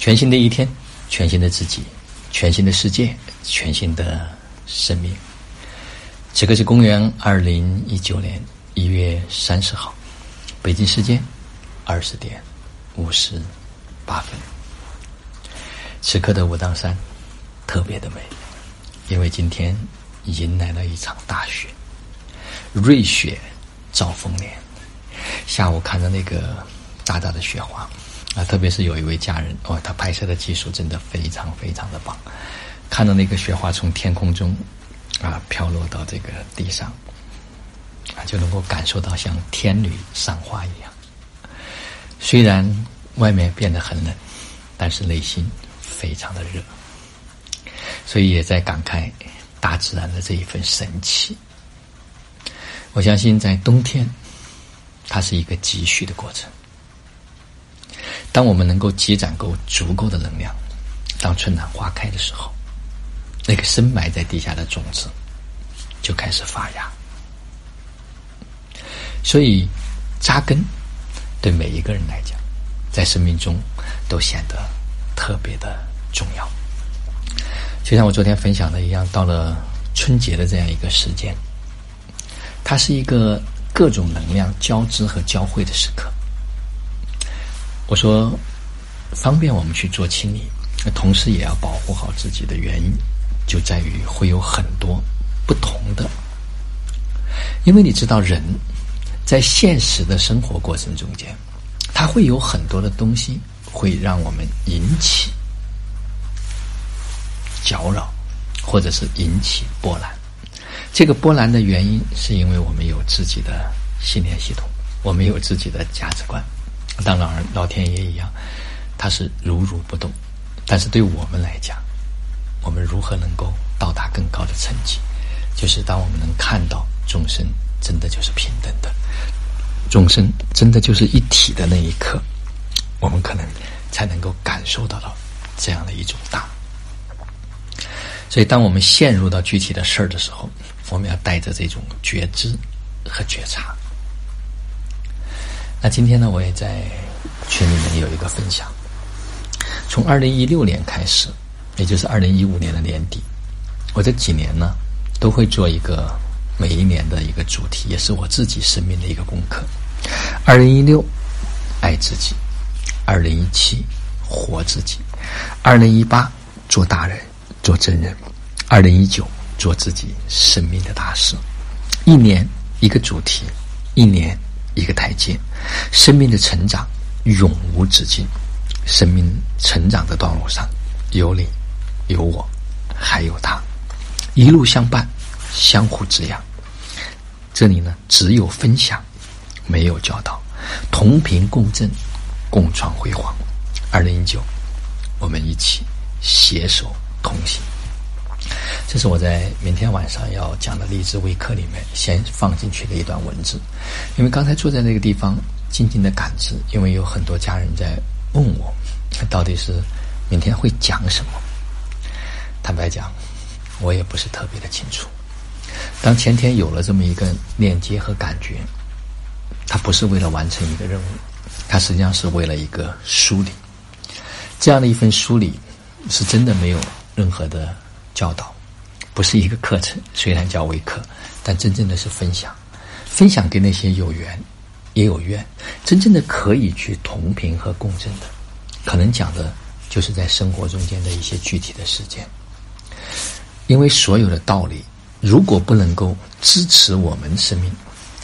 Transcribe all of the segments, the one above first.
全新的一天，全新的自己，全新的世界，全新的生命。此刻是公元二零一九年一月三十号，北京时间二十点五十八分。此刻的武当山特别的美，因为今天迎来了一场大雪，瑞雪兆丰年。下午看到那个大大的雪花啊，特别是有一位家人哦，他拍摄的技术真的非常非常的棒，看到那个雪花从天空中。啊，飘落到这个地上，啊，就能够感受到像天女散花一样。虽然外面变得很冷，但是内心非常的热，所以也在感慨大自然的这一份神奇。我相信在冬天，它是一个积蓄的过程。当我们能够积攒够足够的能量，当春暖花开的时候。那个深埋在地下的种子就开始发芽，所以扎根对每一个人来讲，在生命中都显得特别的重要。就像我昨天分享的一样，到了春节的这样一个时间，它是一个各种能量交织和交汇的时刻。我说，方便我们去做清理，同时也要保护好自己的原因。就在于会有很多不同的，因为你知道，人在现实的生活过程中间，他会有很多的东西会让我们引起搅扰，或者是引起波澜。这个波澜的原因，是因为我们有自己的信念系统，我们有自己的价值观。当然，老天爷一样，他是如如不动。但是对我们来讲，我们如何能够到达更高的层级？就是当我们能看到众生真的就是平等的，众生真的就是一体的那一刻，我们可能才能够感受到到这样的一种大。所以，当我们陷入到具体的事儿的时候，我们要带着这种觉知和觉察。那今天呢，我也在群里面有一个分享，从二零一六年开始。也就是二零一五年的年底，我这几年呢，都会做一个每一年的一个主题，也是我自己生命的一个功课。二零一六，爱自己；二零一七，活自己；二零一八，做大人，做真人；二零一九，做自己生命的大事。一年一个主题，一年一个台阶，生命的成长永无止境。生命成长的道路上，有你。有我，还有他，一路相伴，相互滋养。这里呢，只有分享，没有教导，同频共振，共创辉煌。二零一九，我们一起携手同行。这是我在明天晚上要讲的励志微课里面先放进去的一段文字。因为刚才坐在那个地方，静静的感知，因为有很多家人在问我，到底是明天会讲什么。坦白讲，我也不是特别的清楚。当前天有了这么一个链接和感觉，它不是为了完成一个任务，它实际上是为了一个梳理。这样的一份梳理，是真的没有任何的教导，不是一个课程。虽然叫微课，但真正的是分享，分享给那些有缘也有愿，真正的可以去同频和共振的，可能讲的就是在生活中间的一些具体的事件。因为所有的道理，如果不能够支持我们生命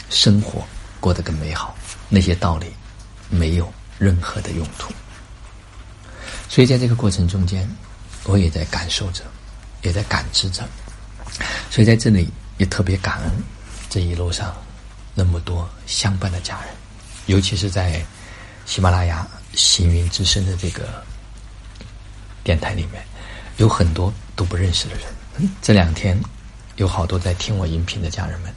生活过得更美好，那些道理没有任何的用途。所以在这个过程中间，我也在感受着，也在感知着。所以在这里也特别感恩这一路上那么多相伴的家人，尤其是在喜马拉雅行云之声的这个电台里面，有很多都不认识的人。这两天，有好多在听我音频的家人们，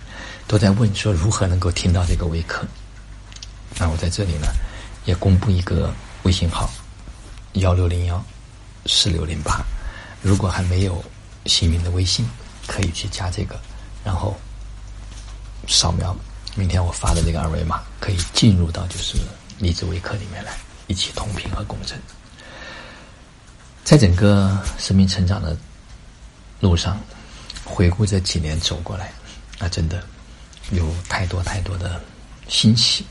都在问说如何能够听到这个微课。那我在这里呢，也公布一个微信号：幺六零幺四六零八。如果还没有幸运的微信，可以去加这个，然后扫描明天我发的这个二维码，可以进入到就是励志微课里面来，一起同频和共振。在整个生命成长的路上，回顾这几年走过来，那真的有太多太多的欣喜。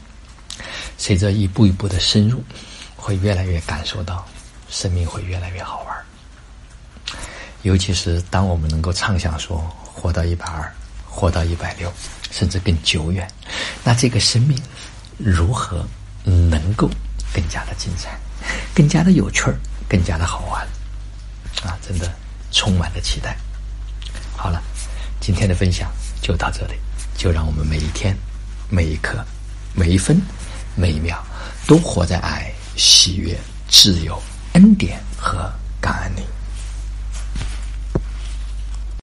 随着一步一步的深入，会越来越感受到生命会越来越好。尤其是当我们能够畅想说活到一百二，活到一百六，甚至更久远，那这个生命如何能够更加的精彩，更加的有趣儿，更加的好玩啊！真的充满了期待。好了，今天的分享就到这里，就让我们每一天、每一刻、每一分、每一秒，都活在爱、喜悦、自由、恩典和感恩里。